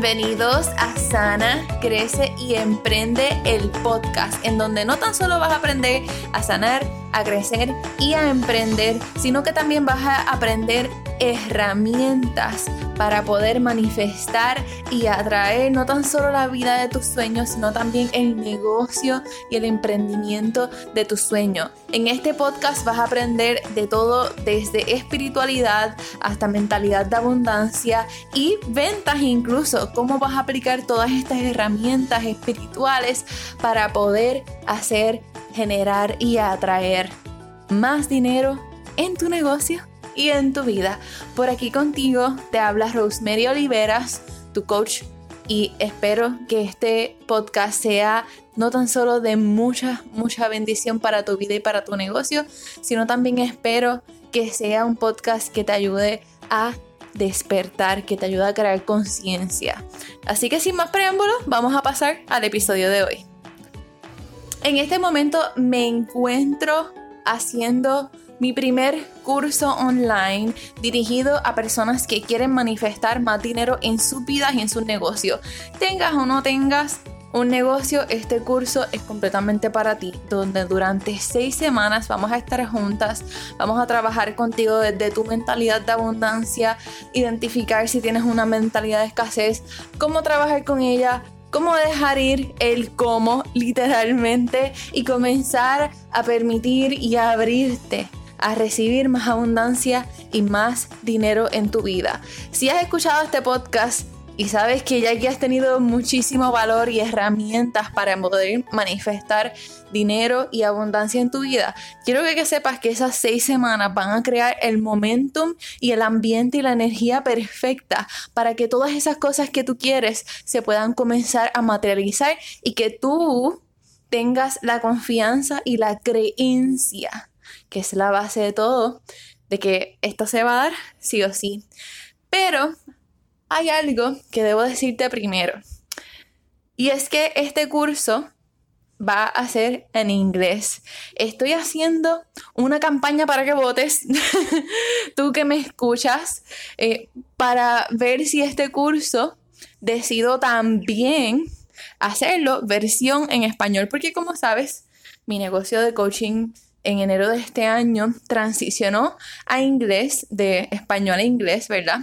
Bienvenidos a Sana, Crece y Emprende el podcast, en donde no tan solo vas a aprender a sanar, a crecer y a emprender, sino que también vas a aprender herramientas para poder manifestar y atraer no tan solo la vida de tus sueños, sino también el negocio y el emprendimiento de tus sueños. En este podcast vas a aprender de todo desde espiritualidad hasta mentalidad de abundancia y ventas incluso, cómo vas a aplicar todas estas herramientas espirituales para poder hacer, generar y atraer más dinero en tu negocio y en tu vida. Por aquí contigo te habla Rosemary Oliveras, tu coach, y espero que este podcast sea no tan solo de mucha, mucha bendición para tu vida y para tu negocio, sino también espero que sea un podcast que te ayude a despertar, que te ayude a crear conciencia. Así que sin más preámbulos, vamos a pasar al episodio de hoy. En este momento me encuentro haciendo mi primer curso online dirigido a personas que quieren manifestar más dinero en sus vidas y en sus negocios. Tengas o no tengas un negocio, este curso es completamente para ti, donde durante seis semanas vamos a estar juntas, vamos a trabajar contigo desde tu mentalidad de abundancia, identificar si tienes una mentalidad de escasez, cómo trabajar con ella, cómo dejar ir el cómo literalmente y comenzar a permitir y a abrirte a recibir más abundancia y más dinero en tu vida. Si has escuchado este podcast y sabes que ya aquí has tenido muchísimo valor y herramientas para poder manifestar dinero y abundancia en tu vida, quiero que, sepas que esas seis semanas van a crear el momentum y el ambiente y la energía perfecta para que todas esas cosas que tú quieres se puedan comenzar a materializar y que tú tengas la confianza y la creencia que es la base de todo, de que esto se va a dar sí o sí. Pero hay algo que debo decirte primero. Y es que este curso va a ser en inglés. Estoy haciendo una campaña para que votes, tú que me escuchas, eh, para ver si este curso decido también hacerlo versión en español, porque como sabes, mi negocio de coaching en enero de este año transicionó a inglés, de español a inglés, ¿verdad?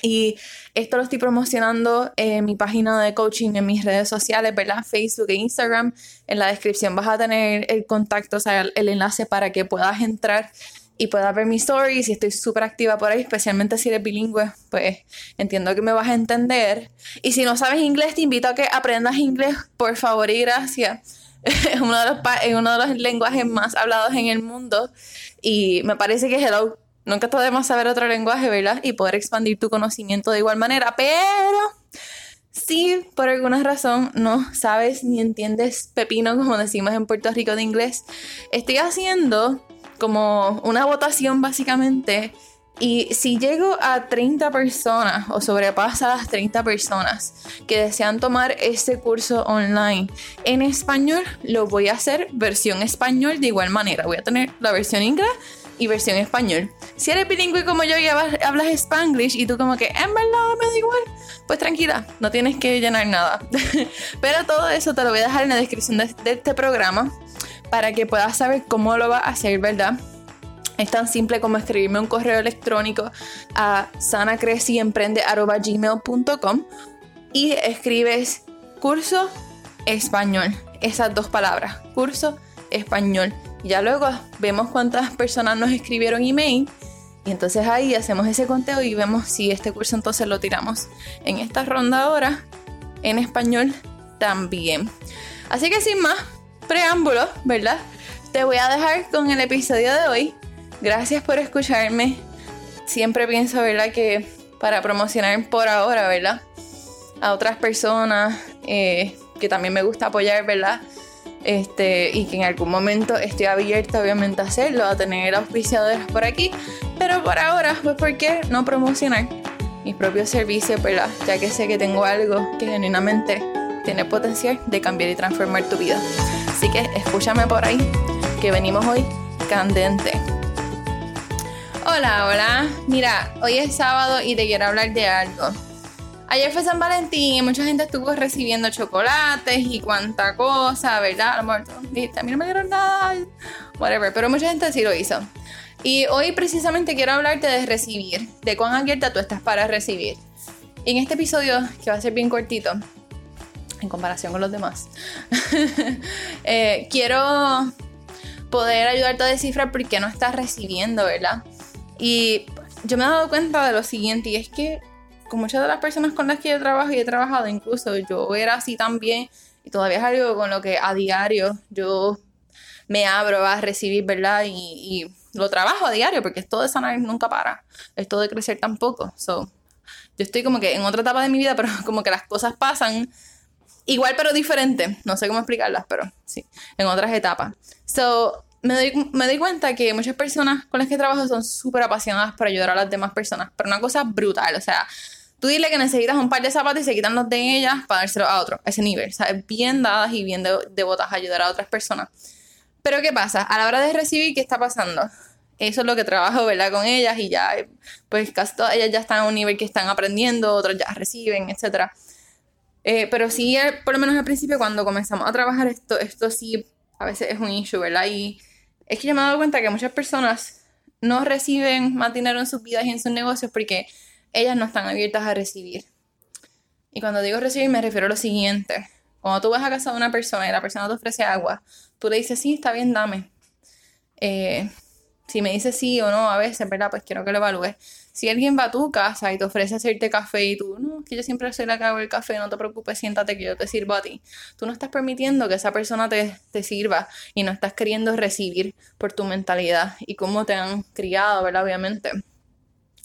Y esto lo estoy promocionando en mi página de coaching, en mis redes sociales, ¿verdad? Facebook e Instagram. En la descripción vas a tener el contacto, o sea, el, enlace para que puedas entrar y puedas ver mis stories. Y estoy súper activa por ahí, especialmente si eres bilingüe, pues entiendo que me vas a entender. Y si no sabes inglés, te invito a que aprendas inglés, por favor y gracias uno, de los uno de los lenguajes más hablados en el mundo y me parece que hello, nunca podemos saber otro lenguaje, ¿verdad? Y poder expandir tu conocimiento de igual manera, pero si por alguna razón no sabes ni entiendes pepino, como decimos en Puerto Rico de inglés, estoy haciendo como una votación básicamente y si llego a 30 personas o sobrepasa las 30 personas que desean tomar este curso online en español, lo voy a hacer versión español de igual manera. Voy a tener la versión inglés y versión español. Si eres bilingüe como yo y hablas spanglish y tú como que en verdad me da igual, pues tranquila, no tienes que llenar nada. Pero todo eso te lo voy a dejar en la descripción de, de este programa para que puedas saber cómo lo vas a hacer, ¿verdad? Es tan simple como escribirme un correo electrónico a sanacreciemprende.gmail.com y escribes curso español. Esas dos palabras, curso español. Ya luego vemos cuántas personas nos escribieron email y entonces ahí hacemos ese conteo y vemos si este curso entonces lo tiramos en esta ronda ahora en español también. Así que sin más preámbulos, ¿verdad? Te voy a dejar con el episodio de hoy Gracias por escucharme. Siempre pienso, ¿verdad? Que para promocionar por ahora, ¿verdad? A otras personas eh, que también me gusta apoyar, ¿verdad? Este, y que en algún momento estoy abierta obviamente a hacerlo, a tener auspiciadores por aquí, pero por ahora, pues ¿por qué no promocionar mis propios servicios, ¿verdad? Ya que sé que tengo algo que genuinamente tiene potencial de cambiar y transformar tu vida. Así que escúchame por ahí, que venimos hoy candente. Hola, hola. Mira, hoy es sábado y te quiero hablar de algo. Ayer fue San Valentín y mucha gente estuvo recibiendo chocolates y cuánta cosa, ¿verdad? A lo mejor a mí no me dieron nada, whatever, pero mucha gente sí lo hizo. Y hoy precisamente quiero hablarte de recibir, de cuán abierta tú estás para recibir. En este episodio, que va a ser bien cortito, en comparación con los demás, eh, quiero poder ayudarte a descifrar por qué no estás recibiendo, ¿verdad? Y yo me he dado cuenta de lo siguiente, y es que con muchas de las personas con las que yo trabajo y he trabajado, incluso yo era así también, y todavía es algo con lo que a diario yo me abro a recibir, ¿verdad? Y, y lo trabajo a diario, porque esto de sanar nunca para, esto de crecer tampoco. So, yo estoy como que en otra etapa de mi vida, pero como que las cosas pasan igual pero diferente. No sé cómo explicarlas, pero sí, en otras etapas. So, me doy, me doy cuenta que muchas personas con las que trabajo son súper apasionadas por ayudar a las demás personas, pero una cosa brutal, o sea, tú dile que necesitas un par de zapatos y se quitan los de ellas para dárselo a otro, a ese nivel, o sea, bien dadas y bien devotas a ayudar a otras personas. Pero ¿qué pasa? A la hora de recibir, ¿qué está pasando? Eso es lo que trabajo, ¿verdad? Con ellas y ya, pues casi todas ellas ya están a un nivel que están aprendiendo, otras ya reciben, etc. Eh, pero sí, por lo menos al principio, cuando comenzamos a trabajar esto, esto sí a veces es un issue, ¿verdad? Y es que yo me he dado cuenta que muchas personas no reciben más dinero en sus vidas y en sus negocios porque ellas no están abiertas a recibir. Y cuando digo recibir me refiero a lo siguiente. Cuando tú vas a casa de una persona y la persona te ofrece agua, tú le dices, sí, está bien, dame. Eh, si me dice sí o no a veces, ¿verdad? Pues quiero que lo evalúes. Si alguien va a tu casa y te ofrece hacerte café y tú, no, que yo siempre soy la que hago el café, no te preocupes, siéntate que yo te sirvo a ti. Tú no estás permitiendo que esa persona te, te sirva y no estás queriendo recibir por tu mentalidad y cómo te han criado, ¿verdad? Obviamente.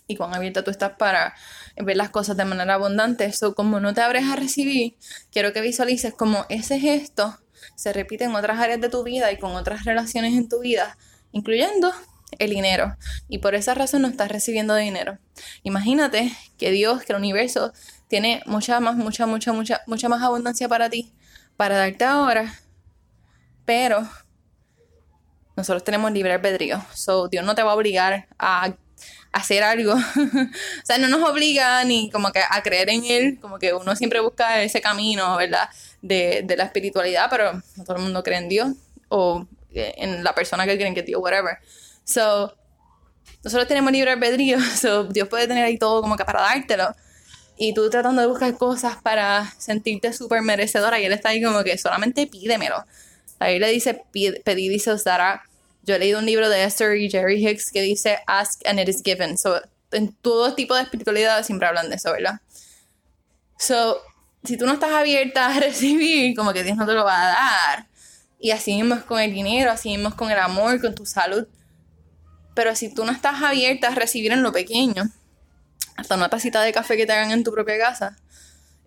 Y cuán abierta tú estás para ver las cosas de manera abundante. Eso, como no te abres a recibir, quiero que visualices como ese gesto se repite en otras áreas de tu vida y con otras relaciones en tu vida, incluyendo el dinero y por esa razón no estás recibiendo dinero. Imagínate que Dios, que el universo tiene mucha más, mucha, mucha, mucha, mucha más abundancia para ti, para darte ahora, pero nosotros tenemos libre albedrío. So, Dios no te va a obligar a hacer algo. o sea, no nos obliga ni como que a creer en Él, como que uno siempre busca ese camino, ¿verdad? De, de la espiritualidad, pero no todo el mundo cree en Dios o eh, en la persona que creen que Dios, whatever. So, nosotros tenemos libre albedrío, so Dios puede tener ahí todo como que para dártelo. Y tú tratando de buscar cosas para sentirte súper merecedora y él está ahí como que solamente pídemelo. Ahí le dice pedir y se. Yo he leído un libro de Esther y Jerry Hicks que dice ask and it is given. So, en todo tipo de espiritualidad siempre hablan de eso, ¿verdad? So, si tú no estás abierta a recibir, como que Dios no te lo va a dar. Y así mismo es con el dinero, así mismo es con el amor, con tu salud. Pero si tú no estás abierta a recibir en lo pequeño, hasta una tacita de café que te hagan en tu propia casa,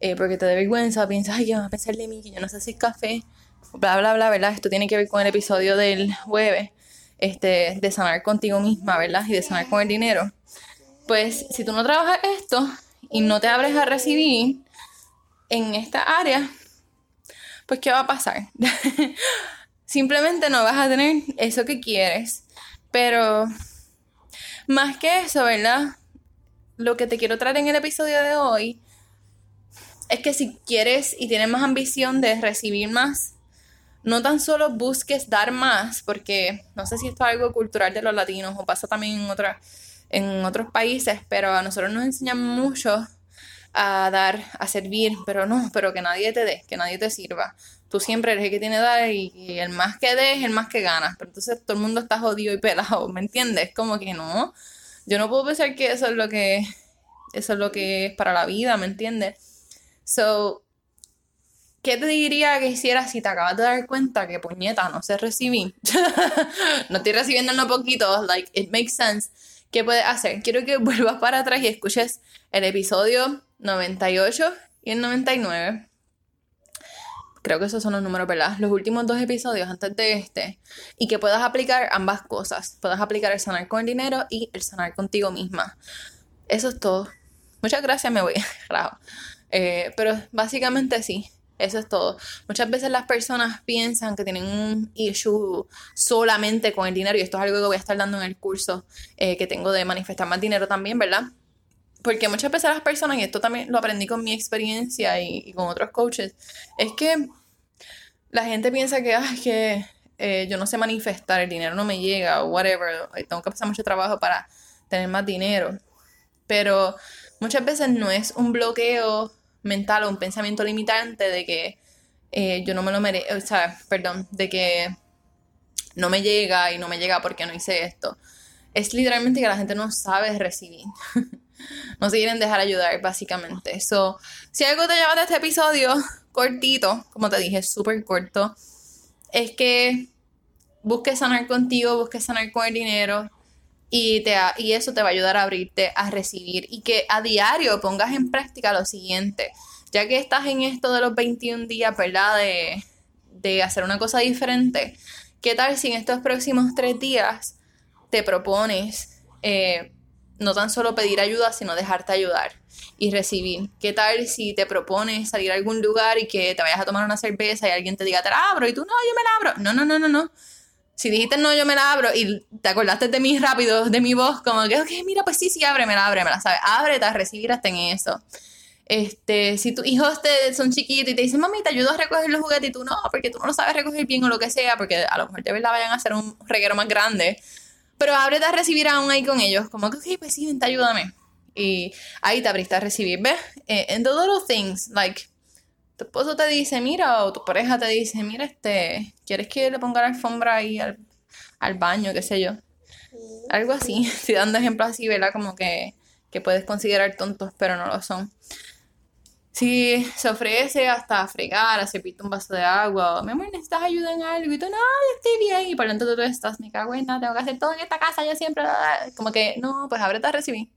eh, porque te da vergüenza, piensas, ay, ¿qué van a pensar de mí? Que yo no sé si es café, bla, bla, bla, ¿verdad? Esto tiene que ver con el episodio del jueves, este, de sanar contigo misma, ¿verdad? Y de sanar con el dinero. Pues si tú no trabajas esto y no te abres a recibir en esta área, pues ¿qué va a pasar? Simplemente no vas a tener eso que quieres pero más que eso, ¿verdad? Lo que te quiero traer en el episodio de hoy es que si quieres y tienes más ambición de recibir más, no tan solo busques dar más, porque no sé si esto es algo cultural de los latinos o pasa también en, en otros países, pero a nosotros nos enseñan mucho a dar, a servir, pero no, pero que nadie te dé, que nadie te sirva. Tú siempre eres el que tiene que dar y, el más que des, el más que ganas. Pero entonces todo el mundo está jodido y pelado, ¿me entiendes? Como que no. Yo no puedo pensar que eso es lo que eso es lo que es para la vida, ¿me entiendes? So, ¿qué te diría que hicieras si te acabas de dar cuenta que puñeta, no sé recibir? no estoy recibiendo en lo poquito, like, it makes sense. ¿Qué puedes hacer? Quiero que vuelvas para atrás y escuches el episodio 98 y el 99. Creo que esos son los números, ¿verdad? Los últimos dos episodios antes de este. Y que puedas aplicar ambas cosas. Puedas aplicar el sanar con el dinero y el sanar contigo misma. Eso es todo. Muchas gracias, me voy. eh, pero básicamente sí. Eso es todo. Muchas veces las personas piensan que tienen un issue solamente con el dinero y esto es algo que voy a estar dando en el curso eh, que tengo de manifestar más dinero también, ¿verdad? Porque muchas veces las personas, y esto también lo aprendí con mi experiencia y, con otros coaches, es que la gente piensa que, ay, que eh, yo no sé manifestar, el dinero no me llega o whatever, tengo que pasar mucho trabajo para tener más dinero. Pero muchas veces no es un bloqueo mental o un pensamiento limitante de que eh, yo no me lo merezco, o sea, perdón, de que no me llega y no me llega porque no hice esto. Es literalmente que la gente no sabe recibir. no se quieren dejar ayudar, básicamente. So, si algo te lleva de este episodio, cortito, como te dije, súper corto, es que busques sanar contigo, busques sanar con el dinero y, te, y eso te va a ayudar a abrirte a recibir y que a diario pongas en práctica lo siguiente. Ya que estás en esto de los 21 días, ¿verdad? De, de hacer una cosa diferente. ¿Qué tal si en estos próximos tres días te propones eh, no tan solo pedir ayuda, sino dejarte ayudar y recibir. ¿Qué tal si te propones salir a algún lugar y que te vayas a tomar una cerveza y alguien te diga, te la abro y tú, no, yo me la abro? No, no, no, no, no. Si dijiste no, yo me la abro y te acordaste de mí rápido, de mi voz, como que, ok, mira, pues sí, sí, ábremela, ábremela, ¿sabes? Ábrete a recibir hasta en eso. Este, si tus hijos te, son chiquitos y te dicen, mami, te ayudo a recoger los juguetes y tú no, porque tú no lo sabes recoger bien o lo que sea, porque a lo mejor de verdad vayan a hacer un reguero más grande pero ábrete a recibir aún ahí con ellos, como que, ok, pues sí, vente, ayúdame. Y ahí te abriste a recibir, ¿ves? Eh, en the little things, like, tu esposo te dice, mira, o tu pareja te dice, mira, este, ¿quieres que le ponga la alfombra ahí al, al baño, qué sé yo? Algo así, estoy dando ejemplos así, ¿verdad? Como que, que puedes considerar tontos, pero no lo son si se ofrece hasta fregar, hacer pito un vaso de agua, mi amor, necesitas ayuda en algo, y tú, no, yo estoy bien, y por lo tanto tú estás, me cago en nada, tengo que hacer todo en esta casa, yo siempre, como que, no, pues ábrete a recibir,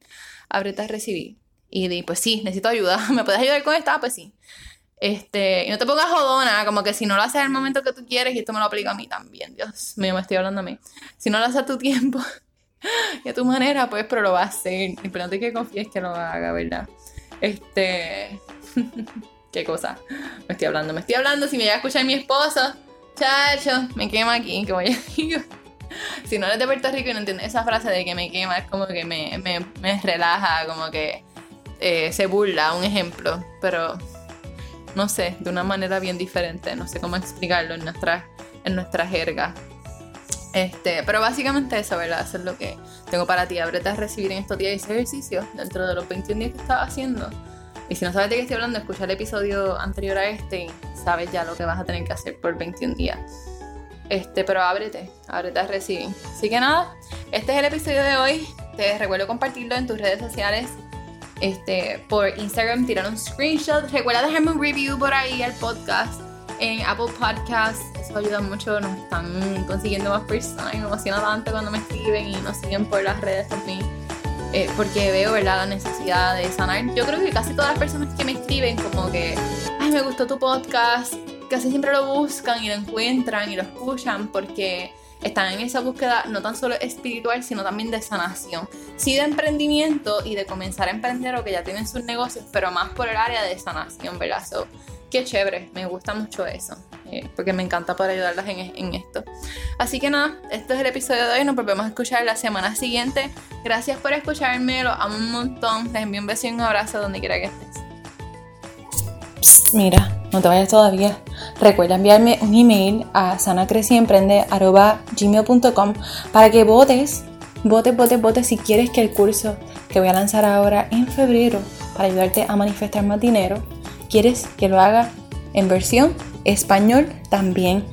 ábrete a recibir, y di, pues sí, necesito ayuda, ¿me puedes ayudar con esta? Pues sí. Este, y no te pongas jodona, como que si no lo haces al momento que tú quieres, y esto me lo aplica a mí también, Dios mío, me estoy hablando a mí, si no lo haces a tu tiempo, y a tu manera, pues, pero lo vas a hacer, y pero no te que confíes que lo haga, ¿verdad? Este, Qué cosa. Me estoy hablando, me estoy hablando. Si me llega a escuchar mi esposo, chacho, me quema aquí, que voy a decir. Si no eres de Puerto Rico y no entiendes esa frase de que me quema, es como que me, me, relaja, como que eh, se burla, un ejemplo. Pero no sé, de una manera bien diferente. No sé cómo explicarlo en nuestra, en nuestra jerga. Este, pero básicamente eso, ¿verdad? Eso es lo que tengo para ti. Ábrete a recibir en estos días ese ejercicio dentro de los 21 días que estaba haciendo y si no sabes de qué estoy hablando, escucha el episodio anterior a este y sabes ya lo que vas a tener que hacer por 21 días. Este, pero ábrete, ábrete a recibir. Así que nada, este es el episodio de hoy. Te recuerdo compartirlo en tus redes sociales. Este, por Instagram, tirar un screenshot. Recuerda dejarme un review por ahí al podcast en Apple Podcasts. Eso ayuda mucho. Nos están consiguiendo más personas. Me emociona tanto cuando me escriben y nos siguen por las redes también. Eh, porque veo, ¿verdad?, la necesidad de sanar. Yo creo que casi todas las personas que me escriben como que, ay, me gustó tu podcast, casi siempre lo buscan y lo encuentran y lo escuchan porque están en esa búsqueda no tan solo espiritual, sino también de sanación. Sí de emprendimiento y de comenzar a emprender o que ya tienen sus negocios, pero más por el área de sanación, ¿verdad? So, qué chévere, me gusta mucho eso, eh, porque me encanta poder ayudarlas en, esto. Así que nada, este es el episodio de hoy, nos volvemos a escuchar la semana siguiente. Gracias por escucharme, lo amo un montón, les envío un beso y un abrazo donde quiera que estés. mira, no te vayas todavía. Recuerda enviarme un email a sanacreciemprende.gmail.com para que votes, votes, votes, votes si quieres que el curso que voy a lanzar ahora en febrero para ayudarte a manifestar más dinero ¿Quieres que lo haga en versión español también?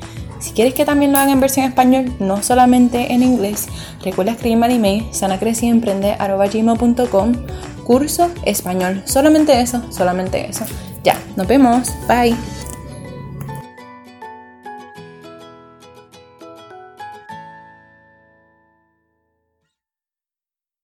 Si quieres que también lo haga en versión español, no solamente en inglés, recuerda escribirme al email sanacreciemprende.com curso español. Solamente eso, solamente eso. Ya, nos vemos. Bye.